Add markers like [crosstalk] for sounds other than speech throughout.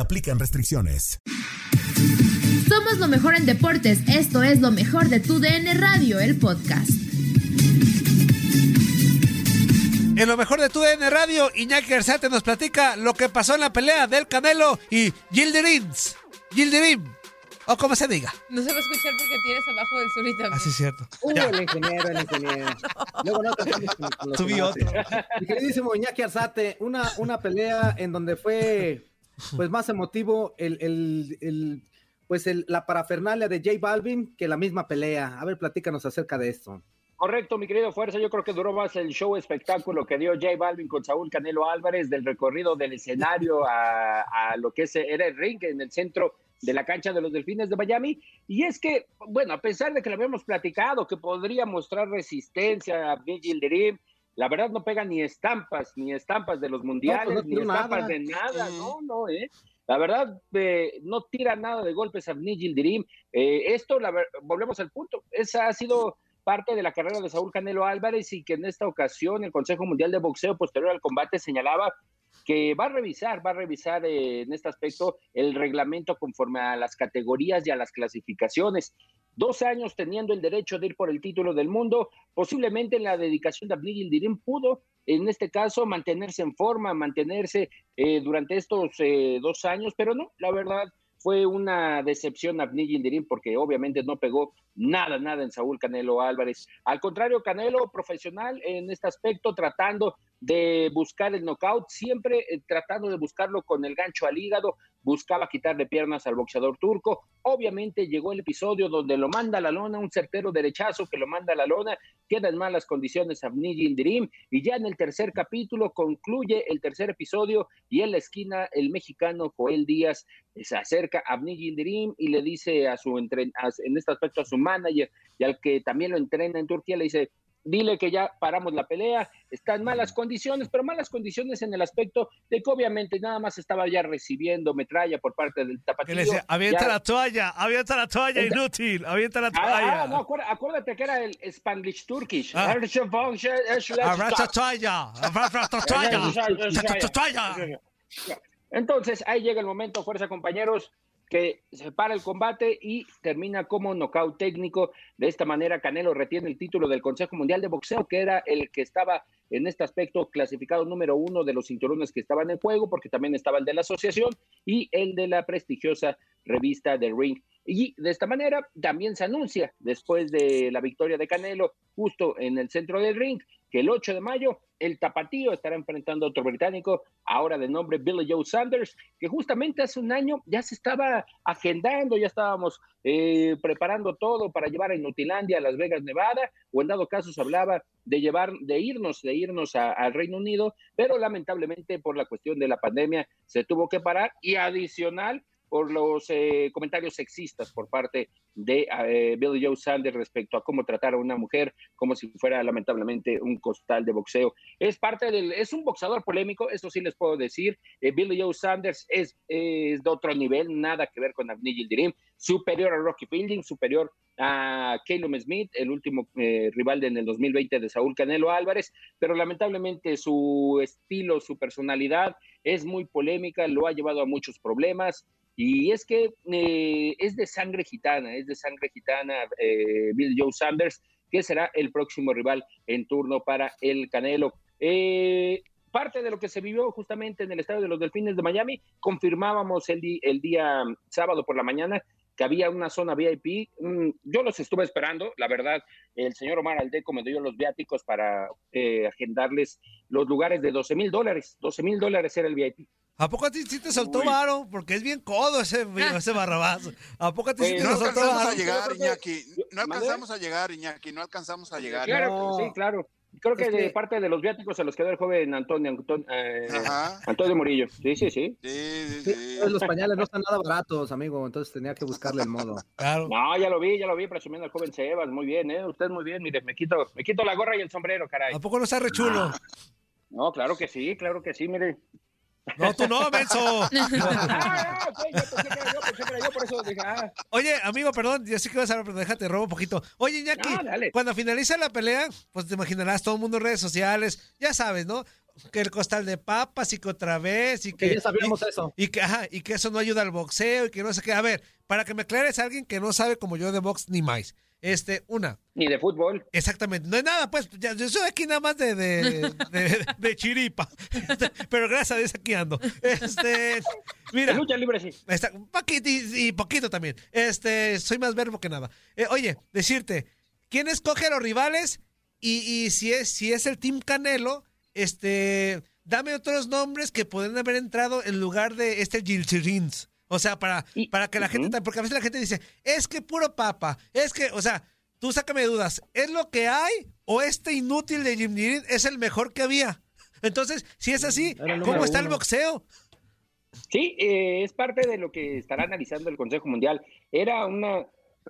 aplican restricciones. Somos lo mejor en deportes. Esto es lo mejor de tu DN Radio, el podcast. En lo mejor de tu DN Radio, Iñaki Arzate nos platica lo que pasó en la pelea del Canelo y Gilderins. Gilderim. O como se diga. No se va a escuchar porque tienes abajo del sur también. Así [laughs] es cierto. Uh, el ingeniero, el ingeniero. Luego no Subí otro. Mi queridísimo Iñaki Arzate, una, una pelea en donde fue pues más emotivo el, el, el pues el, la parafernalia de J Balvin que la misma pelea. A ver, platícanos acerca de esto. Correcto, mi querido Fuerza. Yo creo que duró más el show espectáculo que dio J Balvin con Saúl Canelo Álvarez del recorrido del escenario a, a lo que era el ring en el centro de la cancha de los Delfines de Miami. Y es que, bueno, a pesar de que lo habíamos platicado, que podría mostrar resistencia a Vigil Dream, la verdad no pega ni estampas, ni estampas de los mundiales, no, pues no ni estampas nada. de nada, no, no, ¿eh? La verdad, eh, no tira nada de golpes a Nigel Dirim. Eh, esto, la, volvemos al punto, esa ha sido parte de la carrera de Saúl Canelo Álvarez y que en esta ocasión el Consejo Mundial de Boxeo posterior al combate señalaba que va a revisar, va a revisar eh, en este aspecto el reglamento conforme a las categorías y a las clasificaciones. Dos años teniendo el derecho de ir por el título del mundo, posiblemente en la dedicación de Abdi Gildirim pudo, en este caso, mantenerse en forma, mantenerse eh, durante estos eh, dos años, pero no, la verdad fue una decepción a Abdi Gildirim porque obviamente no pegó nada, nada en Saúl Canelo Álvarez. Al contrario, Canelo profesional en este aspecto, tratando de buscar el knockout, siempre eh, tratando de buscarlo con el gancho al hígado, buscaba quitarle piernas al boxeador turco. Obviamente llegó el episodio donde lo manda a la lona, un certero derechazo que lo manda a la lona, queda en malas condiciones Abnigi Dirim y ya en el tercer capítulo concluye el tercer episodio y en la esquina el mexicano Joel Díaz se acerca a Abnigi Dirim y le dice a su entren a, en este aspecto a su manager y al que también lo entrena en Turquía, le dice, dile que ya paramos la pelea, está en malas condiciones, pero malas condiciones en el aspecto de que obviamente nada más estaba ya recibiendo metralla por parte del tapatío. Le decía, avienta ya... la toalla, avienta la toalla, inútil, avienta la toalla. Ah, ah no, acuérdate, acuérdate, que era el Spanglish Turkish. Ah. Abraza toalla, abraza [laughs] toalla, Entonces, ahí llega el momento, fuerza compañeros, que se para el combate y termina como nocaut técnico. De esta manera, Canelo retiene el título del Consejo Mundial de Boxeo, que era el que estaba en este aspecto clasificado número uno de los cinturones que estaban en juego, porque también estaba el de la asociación y el de la prestigiosa revista The Ring. Y de esta manera también se anuncia, después de la victoria de Canelo, justo en el centro del ring, que el 8 de mayo el tapatío estará enfrentando a otro británico, ahora de nombre Billy Joe Sanders, que justamente hace un año ya se estaba agendando, ya estábamos eh, preparando todo para llevar a Inutilandia a Las Vegas, Nevada, o en dado caso se hablaba de llevar, de irnos, de irnos al Reino Unido, pero lamentablemente por la cuestión de la pandemia se tuvo que parar y adicional por los eh, comentarios sexistas por parte de eh, Billy Joe Sanders respecto a cómo tratar a una mujer como si fuera lamentablemente un costal de boxeo. Es parte del, es un boxeador polémico, eso sí les puedo decir. Eh, Billy Joe Sanders es, de otro nivel, nada que ver con Abnigil Dirim, superior a Rocky Fielding, superior a Caleb Smith, el último eh, rival de, en el 2020 de Saúl Canelo Álvarez, pero lamentablemente su estilo, su personalidad es muy polémica, lo ha llevado a muchos problemas. Y es que eh, es de sangre gitana, es de sangre gitana eh, Bill Joe Sanders, que será el próximo rival en turno para el Canelo. Eh, parte de lo que se vivió justamente en el estadio de los Delfines de Miami, confirmábamos el, el día sábado por la mañana que había una zona VIP. Mm, yo los estuve esperando, la verdad, el señor Omar Aldeco me dio los viáticos para eh, agendarles los lugares de 12 mil dólares. 12 mil dólares era el VIP. ¿A poco a ti sí te soltó varo? Porque es bien codo ese, [laughs] ese barrabás. ¿A poco a ti sí te no soltó alcanzamos varo? a llegar, Iñaki. No alcanzamos a llegar, Iñaki. No alcanzamos a llegar. Claro, no. sí, claro. Creo que, Es de parte de los viáticos se los quedó el joven Antonio, Antonio, eh. Antonio Murillo. Sí, sí, sí. Sí, sí, Sí, sí. los pañales no están nada baratos, amigo, entonces tenía que buscarle el modo. [laughs] Claro. No, ya lo vi, ya lo vi presumiendo al joven Sebas. Muy bien, ¿eh? Usted muy bien. Mire, me quito, me quito la gorra y el sombrero, caray. ¿A poco no está re chulo? No, claro que sí, claro que sí, mire. No, tú no, menso. Ah, [laughs] ah, ok, yo pensé que era yo, pensé que era yo, por eso dije, ah. Oye, amigo, perdón, yo sí que vas a hablar, pero déjate, robo un poquito. Oye, Iñaki, No, dale. cuando finaliza la pelea, pues te imaginarás todo el mundo en redes sociales, ya sabes, ¿no? Que el costal de papas y que otra vez y que... Que ya sabíamos y, eso. Y que, ajá, y que eso no ayuda al boxeo y que no sé qué. A ver, para que me aclares a alguien que no sabe como yo de box ni más. Este, una, Ni de fútbol. Exactamente, no es nada, pues ya, yo soy aquí nada más de, de, de- de chiripa, [laughs] pero gracias a Dios aquí ando. Este, mira, De lucha libre, sí. está, poquito y, y poquito también. Este, soy más verbo que nada. Eh, oye, decirte, ¿quién escoge a los rivales? Y, y si es, si es el Team Canelo, este, dame otros nombres que pueden haber entrado en lugar de este Gilchirins. O sea, para, para que la gente, porque a veces la gente dice, es que puro papa, es que, o sea, tú sácame dudas, ¿es lo que hay o este inútil de Jim Nirin es el mejor que había? Entonces, si es así, ¿cómo está el boxeo? Sí, eh, es parte de lo que estará analizando el Consejo Mundial. Era una,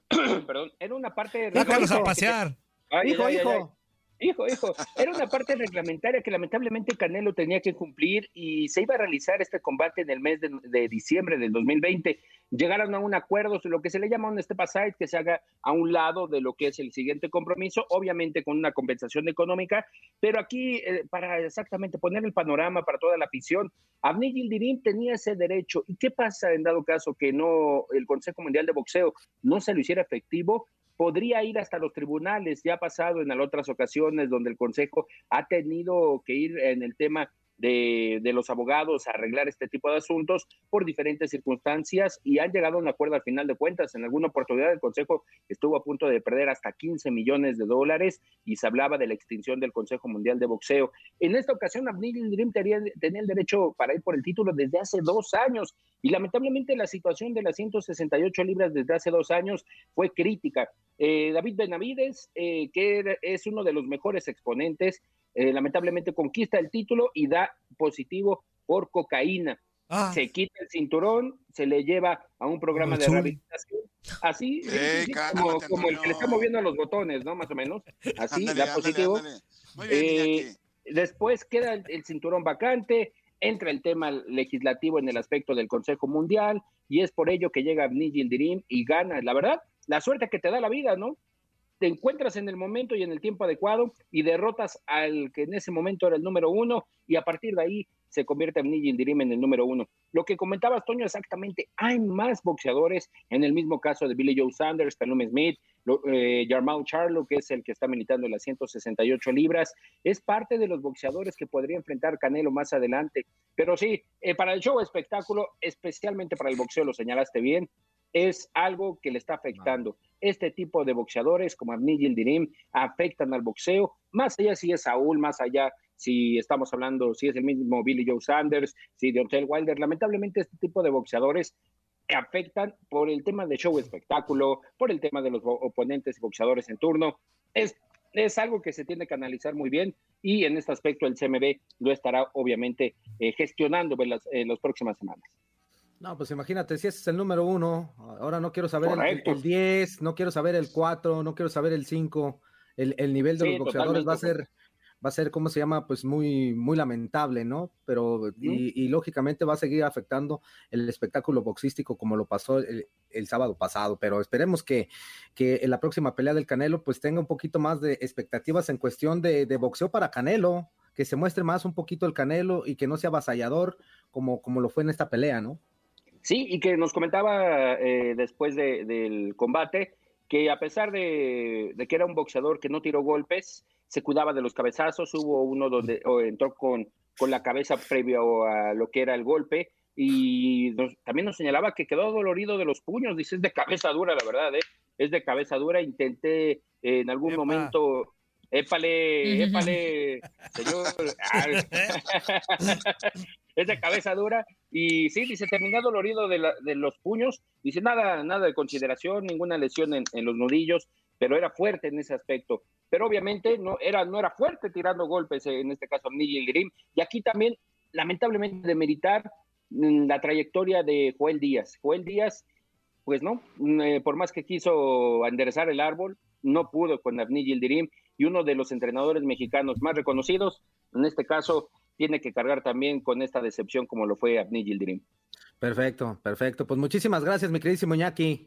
[clears throat] perdón, era una parte. Déjalos a hijo. pasear. Ay, hijo, ay, ay, hijo. ay. Hijo, hijo, era una parte reglamentaria que lamentablemente Canelo tenía que cumplir y se iba a realizar este combate en el mes de, diciembre del 2020. Llegaron a un acuerdo, lo que se le llama un step aside, que se haga a un lado de lo que es el siguiente compromiso, obviamente con una compensación económica, pero aquí, eh, para exactamente poner el panorama para toda la afición, Abney Gildirim tenía ese derecho. ¿Y qué pasa en dado caso que no el Consejo Mundial de Boxeo no se lo hiciera efectivo? Podría ir hasta los tribunales. Ya ha pasado en otras ocasiones donde el Consejo ha tenido que ir en el tema de, los abogados a arreglar este tipo de asuntos por diferentes circunstancias y han llegado a un acuerdo al final de cuentas. En alguna oportunidad el Consejo estuvo a punto de perder hasta 15 millones de dólares y se hablaba de la extinción del Consejo Mundial de Boxeo. En esta ocasión, Abnil Dream tenía, tenía el derecho para ir por el título desde hace dos años y lamentablemente la situación de las 168 libras desde hace dos años fue crítica. Eh, David Benavides, eh, que es uno de los mejores exponentes, eh, lamentablemente conquista el título y da positivo por cocaína. Ah. Se quita el cinturón, se le lleva a un programa de rehabilitación. Así, Ey, sí, cálmate, como, como el que le está moviendo los botones, ¿no? Más o menos. Así, Ándale, da positivo. ándale. Muy bien, Eh, después queda el, el cinturón vacante, entra el tema legislativo en el aspecto del Consejo Mundial, y es por ello que llega Abni Yildirim y gana. La verdad, la suerte que te da la vida, ¿no? Te encuentras en el momento y en el tiempo adecuado y derrotas al que en ese momento era el número uno, y a partir de ahí se convierte Abni Yildirim en el número uno. Lo que comentabas, Toño, exactamente, hay más boxeadores, en el mismo caso de Billy Joe Sanders, Tallume Smith, eh, Jarmau Charlo, que es el que está militando en las 168 libras, es parte de los boxeadores que podría enfrentar Canelo más adelante. Pero sí, eh, para el show espectáculo, especialmente para el boxeo, lo señalaste bien, es algo que le está afectando. Este tipo de boxeadores como Abni Yildirim afectan al boxeo, más allá si es Saúl, más allá si estamos hablando, si es el mismo Billy Joe Sanders, si Deontay Wilder, lamentablemente este tipo de boxeadores afectan por el tema de show espectáculo, por el tema de los oponentes y boxeadores en turno. Es, es algo que se tiene que analizar muy bien y en este aspecto el CMB lo estará obviamente eh, gestionando en las, en las próximas semanas. No, pues imagínate, si ese es el número uno, ahora no quiero saber el, Correcto. el 10, no quiero saber el 4, no quiero saber el 5, el, el nivel de Sí, los boxeadores va a ser, va a ser, ¿cómo se llama? Pues muy, muy lamentable, ¿no? Pero, y, y lógicamente va a seguir afectando el espectáculo boxístico como lo pasó el, el sábado pasado, pero esperemos que, que en la próxima pelea del Canelo pues tenga un poquito más de expectativas en cuestión de, de boxeo para Canelo, que se muestre más un poquito el Canelo y que no sea avasallador como, como lo fue en esta pelea, ¿no? Sí, y que nos comentaba eh, después de- del combate que a pesar de, de que era un boxeador que no tiró golpes, se cuidaba de los cabezazos, hubo uno donde o entró con, con la cabeza previo a lo que era el golpe y nos- también nos señalaba que quedó dolorido de los puños, dice, es de cabeza dura, la verdad, ¿eh? es de cabeza dura, intenté eh, en algún Epa. momento, épale, épale, señor, [laughs] [laughs] es de cabeza dura y sí, dice, terminé dolorido de, la- de los puños, dice, nada, nada de consideración, ninguna lesión en, los nudillos, pero era fuerte en ese aspecto. Pero obviamente no era, no era fuerte tirando golpes, en este caso Nigel Grimm. Y aquí también, lamentablemente, de meritar mm, la trayectoria de Joel Díaz. Joel Díaz, pues no, mm, eh, por más que quiso enderezar el árbol, no pudo con Avni Yildirim y uno de los entrenadores mexicanos más reconocidos, en este caso, tiene que cargar también con esta decepción como lo fue Avni Yildirim. Perfecto, perfecto. Pues muchísimas gracias, mi queridísimo Iñaki.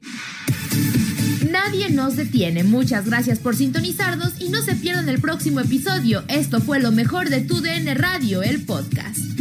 Nadie nos detiene. Muchas gracias por sintonizarnos y no se pierdan el próximo episodio. Esto fue lo mejor de Tu DN Radio, el podcast.